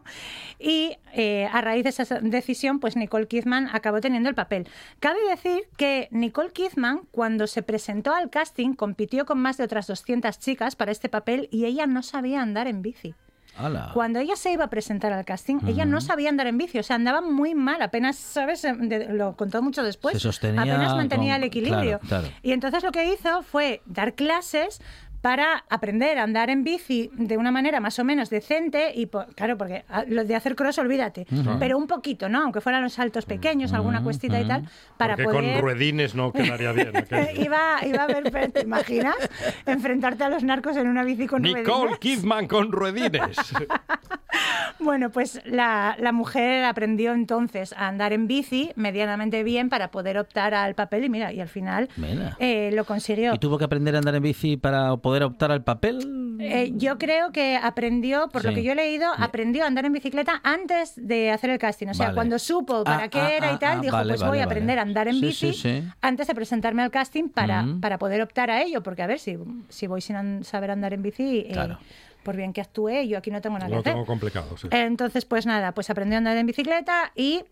Y eh, a raíz de esa decisión, pues Nicole Kidman acabó teniendo el papel. Cabe decir que Nicole Kidman, cuando se presentó al casting, compitió con más de otras 200 chicas para este papel y ella no sabía andar en bici. Ala. Cuando ella se iba a presentar al casting, ella no sabía andar en bici, o sea, andaba muy mal, apenas, ¿sabes? Em, de- lo contó mucho después. Se sostenía apenas mantenía con- el equilibrio. claro, claro. Y entonces lo que hizo fue dar clases para aprender a andar en bici de una manera más o menos decente y po- claro porque ah, lo de hacer cross olvídate. Pero un poquito no aunque fueran los saltos pequeños alguna cuestita y tal para Porque poder con ruedines no quedaría bien. iba iba a ver pero ¿te imaginas enfrentarte a los narcos en una bici con Nicole ruedines? Kidman con ruedines. Bueno, pues la, la mujer aprendió entonces a andar en bici medianamente bien para poder optar al papel y mira, y al final eh, lo consiguió. ¿Y tuvo que aprender a andar en bici para poder optar al papel? Eh, yo creo que aprendió, por lo que yo he leído, aprendió a andar en bicicleta antes de hacer el casting. O sea, Vale. cuando supo para Ah, qué ah, era y ah, tal, ah, dijo, vale, pues vale, voy a vale. aprender a andar en Sí, bici sí, sí. antes de presentarme al casting para, Mm. para poder optar a ello. Porque a ver, si, si voy sin an- saber andar en bici, eh, Claro. por bien que actúe, yo aquí no tengo nada Lo que hacer. tengo complicado, sí. Entonces, pues nada, pues aprendió a andar en bicicleta y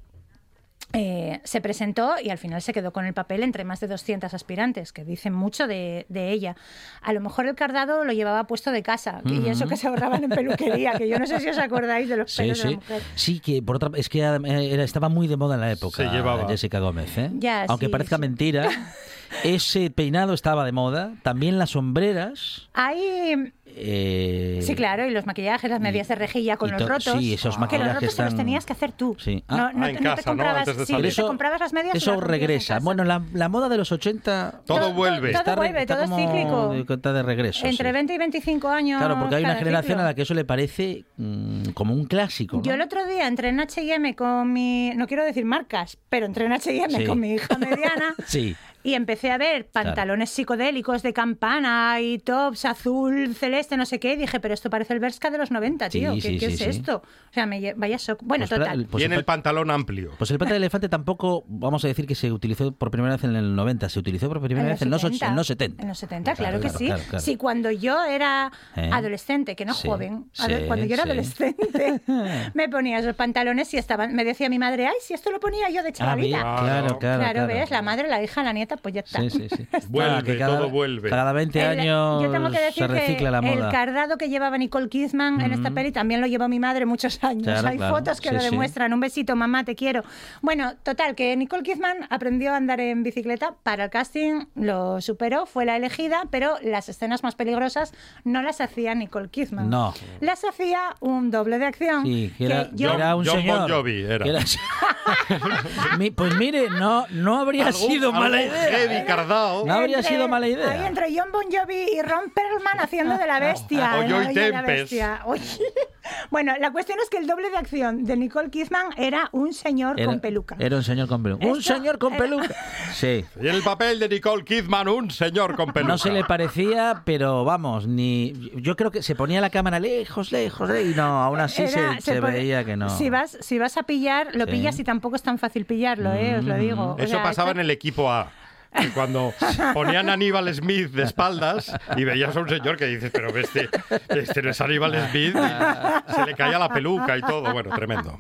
eh, se presentó y al final se quedó con el papel entre más de 200 aspirantes, que dicen mucho de, de ella. A lo mejor el cardado lo llevaba puesto de casa y eso que se ahorraban en peluquería, que yo no sé si os acordáis de los Sí, pelos de la sí. mujer. Sí, que por otra es que era- estaba muy de moda en la época. Se llevaba. Jessica Gómez, ¿eh? Ya, Aunque sí, parezca sí. mentira, ese peinado estaba de moda. También las sombreras. Hay, eh, sí, claro, y los maquillajes, las medias de rejilla con los to- rotos. sí, esos que los maquillajes rotos te los tan- tenías que hacer tú. Sí. No, Ah. no Ah, en te- no te casa, ¿no? comprabas, Antes de sí, salir. te comprabas las medias Eso regresa. Bueno, la, la moda de los 80... Todo Todo- vuelve. todo está re- vuelve, está todo es como cíclico. de- está de regreso. Entre sí. 20 y 25 años. Claro, porque hay una generación ciclo. a la que eso le parece mm, como un clásico. ¿no? Yo el otro día entré en H&M con mi... No quiero decir marcas, pero entré en H&M Sí. con mi hija mediana Sí. Y empecé a ver pantalones psicodélicos de campana y tops azul, celeste, no sé qué, y dije, pero esto parece el Berska de los 90, tío. Sí, ¿Qué, sí, qué sí, es sí. esto? O sea, me lle- vaya shock. Bueno, Pues, total. pues Tiene el el pantalón amplio. Pues el pata de elefante tampoco, vamos a decir que se utilizó por primera vez en el 90, se utilizó por primera vez en los, och- en los 70. En los 70, Claro, claro, que claro, sí. claro, claro. Sí, cuando yo era ¿Eh? adolescente, que no Sí, joven, cuando yo era sí. adolescente, me ponía esos pantalones y estaban, me decía mi madre, ay, si esto lo ponía yo de Ah, chavalita. claro, claro. Claro, ves, la madre, la hija, la nieta, pues ya está. Sí, sí, sí. Vuelve, que cada, todo vuelve. Cada 20 El- años yo tengo que decir se recicla que la moda. el cardado que llevaba Nicole Kidman en esta peli también lo llevó mi madre muchos años. Claro, Hay claro. fotos que Sí, lo sí. demuestran. Un besito, mamá, te quiero. Bueno, total, que Nicole Kidman aprendió a andar en bicicleta para el casting, lo superó, fue la elegida, pero las escenas más peligrosas no las hacía Nicole Kidman. No. Las hacía un doble de acción. Sí, que era, yo- que era un John señor. Bon Jovi era. que era- pues mire, no, no habría sido mala idea. Heavy cardao. No habría Entre- sido mala idea. Ahí entre John Bon Jovi y Ron Perlman haciendo de la bestia. O en Joy La la Tempest. Bestia. Oye. Bueno, la cuestión es que el doble de acción de Nicole Kidman era un señor Era- con peluca. Era un señor con peluca. Un señor con era- peluca. Sí. Y el papel de Nicole Kidman, un señor con peluca. No se le parecía, pero vamos, ni. Yo creo que se ponía la cámara lejos, lejos, y no, aún así Era- se, se pone- veía que no. Si vas, si vas a pillar, lo Sí. pillas y tampoco es tan fácil pillarlo, ¿eh? os lo digo. O Eso sea, pasaba esto- en el equipo A. que Cuando ponían a Aníbal Smith de espaldas y veías a un señor que dices, pero este, este no es Aníbal Smith, y se le caía la peluca y todo. Bueno, tremendo.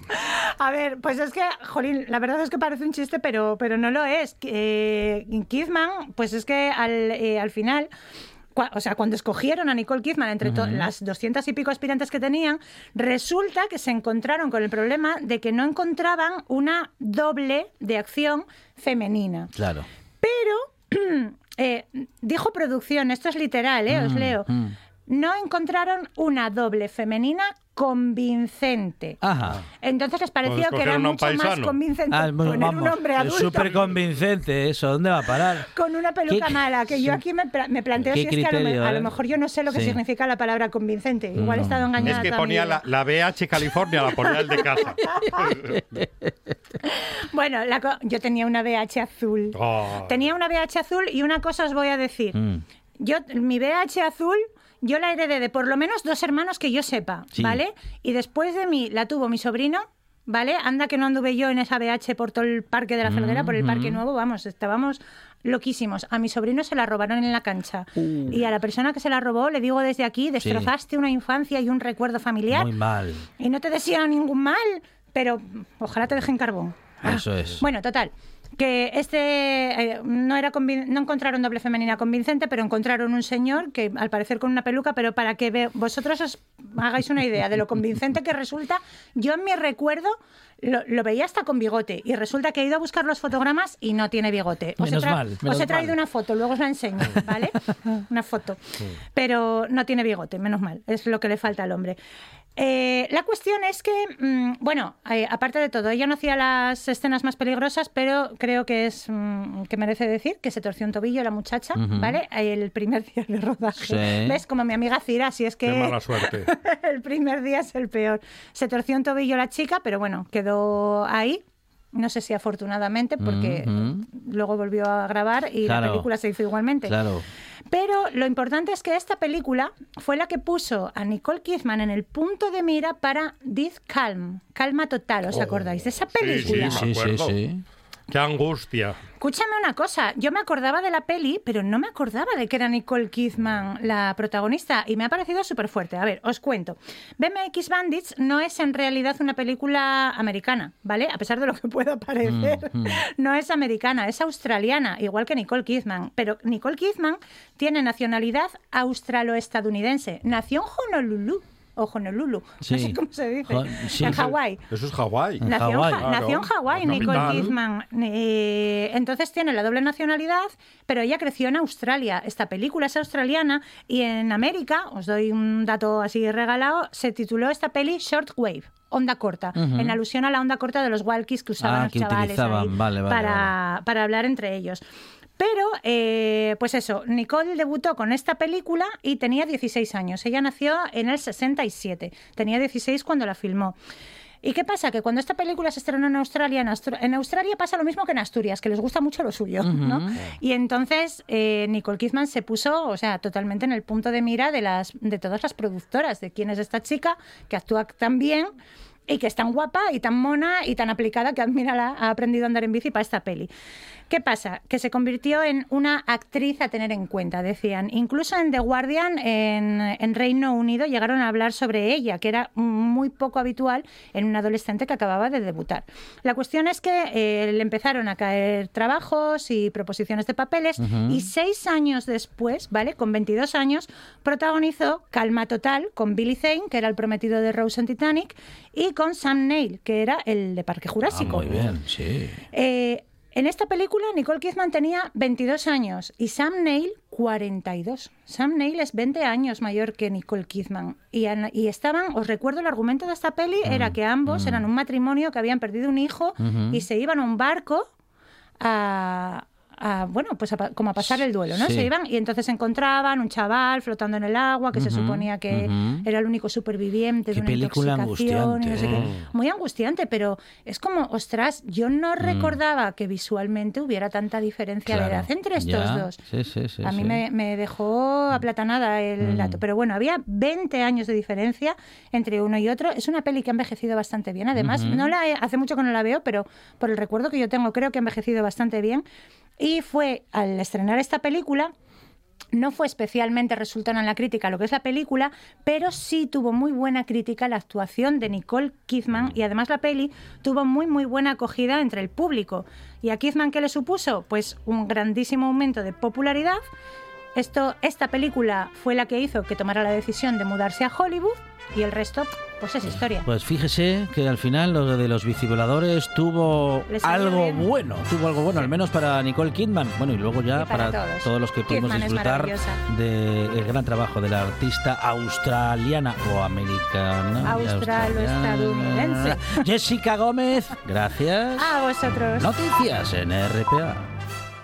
A ver, pues es que, jolín, la verdad es que parece un chiste, pero, pero no lo es. Eh, Kidman, pues es que al, eh, al final... O sea, cuando escogieron a Nicole Kidman entre las doscientas y pico aspirantes que tenían, resulta que se encontraron con el problema de que no encontraban una doble de acción femenina. Claro. Pero, eh, dijo producción, esto es literal, ¿eh? os Mm, leo, mm. No encontraron una doble femenina convincente. Ajá. Entonces les pareció Pues que era mucho más convincente Ah, poner un hombre adulto súper convincente eso. ¿Dónde va a parar? con una peluca ¿Qué- mala, que yo aquí me, pla- me planteo ¿Qué si es que a lo, me- criterio, a lo eh? mejor yo no sé lo que Sí. significa la palabra convincente. Igual he estado No. engañada Es que ponía la, la BH California, la ponía el de casa. Bueno, la co- yo tenía una BH azul. Oh. Tenía una BH azul y una cosa os voy a decir. Mm. Yo, mi BH azul, yo la heredé de por lo menos dos hermanos que yo sepa, Sí. ¿vale? Y después de mí la tuvo mi sobrino, ¿vale? Anda que no anduve yo en esa BH por todo el parque de la Felguera, por el Parque Nuevo, vamos, estábamos loquísimos. A mi sobrino se la robaron en la cancha. Uh. Y a la persona que se la robó le digo desde aquí, destrozaste una infancia y un recuerdo familiar. Muy mal. Y no te deseo ningún mal, pero ojalá te dejen carbón. Eso es. Bueno, total. Que este eh, no era no encontraron doble femenina convincente, pero encontraron un señor que al parecer con una peluca, pero para que vosotros os hagáis una idea de lo convincente que resulta, yo en mi recuerdo lo, lo veía hasta con bigote y resulta que he ido a buscar los fotogramas y no tiene bigote. Os, Menos he, tra- mal, os he traído mal. una foto, luego os la enseño, ¿vale? una foto. Pero no tiene bigote, menos mal, es lo que le falta al hombre. Eh, la cuestión es que, mm, bueno, eh, aparte de todo, ella no hacía las escenas más peligrosas, pero creo que es mm, que merece decir que se torció un tobillo la muchacha. ¿vale? El primer día de rodaje. Sí. ¿Ves? Como mi amiga Cira, si es que Qué mala suerte. el primer día es el peor. Se torció un tobillo la chica, pero bueno, quedó ahí. No sé si afortunadamente, porque luego volvió a grabar y Claro. la película se hizo igualmente. Claro. Pero lo importante es que esta película fue la que puso a Nicole Kidman en el punto de mira para Death Calm, Calma Total, ¿os acordáis de esa Oh, sí, película? Me Sí, sí, acuerdo. sí. Qué angustia. Escúchame una cosa, yo me acordaba de la peli, pero no me acordaba de que era Nicole Kidman la protagonista y me ha parecido súper fuerte. A ver, os cuento. BMX Bandits no es en realidad una película americana, ¿vale? A pesar de lo que pueda parecer, Mm, no es americana, es australiana, igual que Nicole Kidman. Pero Nicole Kidman tiene nacionalidad australo-estadounidense. Nació en Honolulu. O Honolulu, no Sí. sé cómo se dice. Jo- sí. en Hawái. Eso es Hawái. Nació, en Hawái. Ja- Claro, nació en Hawái, la Nicole. Kidman. Eh, entonces tiene la doble nacionalidad, pero ella creció en Australia. Esta película es australiana y en América, os doy un dato así regalado, se tituló esta peli Shortwave. Onda corta, en alusión a la onda corta de los walkies que usaban Ah, los que chavales utilizaban. ahí Vale, vale, para, para hablar entre ellos. Pero, eh, pues eso, Nicole debutó con esta película y tenía 16 años. Ella nació en el 67. Tenía 16 cuando la filmó. ¿Y qué pasa? Que cuando esta película se estrenó en Australia, en, Austra- en Australia pasa lo mismo que en Asturias, que les gusta mucho lo suyo, ¿no? Y entonces eh, Nicole Kidman se puso, o sea, totalmente en el punto de mira de, las, de todas las productoras, de quién es esta chica que actúa tan bien y que es tan guapa y tan mona y tan aplicada que mírala, ha aprendido a andar en bici para esta peli. ¿Qué pasa? Que se convirtió en una actriz a tener en cuenta, decían. Incluso en The Guardian, en, en Reino Unido, llegaron a hablar sobre ella, que era muy poco habitual en un adolescente que acababa de debutar. La cuestión es que eh, le empezaron a caer trabajos y proposiciones de papeles y seis años después, ¿vale? Con 22 años, protagonizó Calma Total con Billy Zane, que era el prometido de Rose en Titanic, y con Sam Neill, que era el de Parque Ah, Jurásico. muy bien, sí. Eh, en esta película, Nicole Kidman tenía 22 años y Sam Neill 42. Sam Neill es 20 años mayor que Nicole Kidman. Y, y estaban, os recuerdo, el argumento de esta peli era que ambos eran un matrimonio que habían perdido un hijo y se iban a un barco a... a, bueno, pues a como a pasar el duelo, ¿no? Sí. Se iban y entonces encontraban un chaval flotando en el agua que se suponía que era el único superviviente Qué de una película intoxicación y no sé qué. angustiante. Muy angustiante, pero es como, ostras, yo no Mm. recordaba que visualmente hubiera tanta diferencia de edad entre estos Ya. dos. Sí, sí, sí, a mí. Mm. me, me dejó aplatanada el dato. Pero bueno, había 20 años de diferencia entre uno y otro. Es una peli que ha envejecido bastante bien. Además, no la he- hace mucho que no la veo, pero por el recuerdo que yo tengo, creo que ha envejecido bastante bien. Y fue al estrenar esta película no fue especialmente resultona en la crítica lo que es la película, pero sí tuvo muy buena crítica la actuación de Nicole Kidman y además la peli tuvo muy muy buena acogida entre el público. ¿Y a Kidman qué le supuso? Pues un grandísimo aumento de popularidad. Esto, esta película fue la que hizo que tomara la decisión de mudarse a Hollywood y el resto pues es historia. Pues fíjese que al final lo de los bicivoladores tuvo algo bien. bueno, tuvo algo bueno, al menos para Nicole Kidman. Bueno, y luego ya Y para para, todos. los que pudimos Kidman disfrutar del gran trabajo de la artista australiana o americana. Australo-estadounidense. Jessica Gómez, gracias. A vosotros. Noticias en RPA.